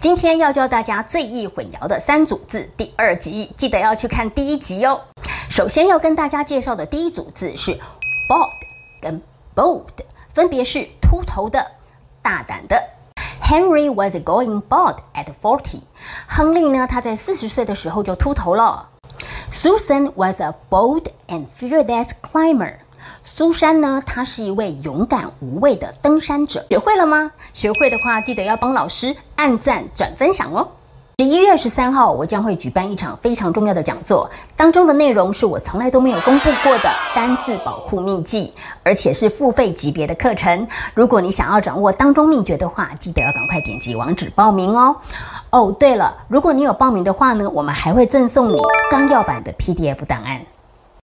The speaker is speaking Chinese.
今天要教大家最易混淆的三组字，第二集记得要去看第一集哦。首先要跟大家介绍的第一组字是 bald 跟 bold，分别是秃头的、大胆的。Henry was going bald at forty。亨利呢，他在四十岁的时候就秃头了。Susan was a bold and fearless climber。苏珊呢，她是一位勇敢无畏的登山者。学会了吗？学会的话，记得要帮老师按赞、转分享哦。十一月十三号，我将会举办一场非常重要的讲座，当中的内容是我从来都没有公布过的单字宝库秘籍，而且是付费级别的课程。如果你想要掌握当中秘诀的话，记得要赶快点击网址报名哦。哦，对了，如果你有报名的话呢，我们还会赠送你纲要版的 PDF 档案。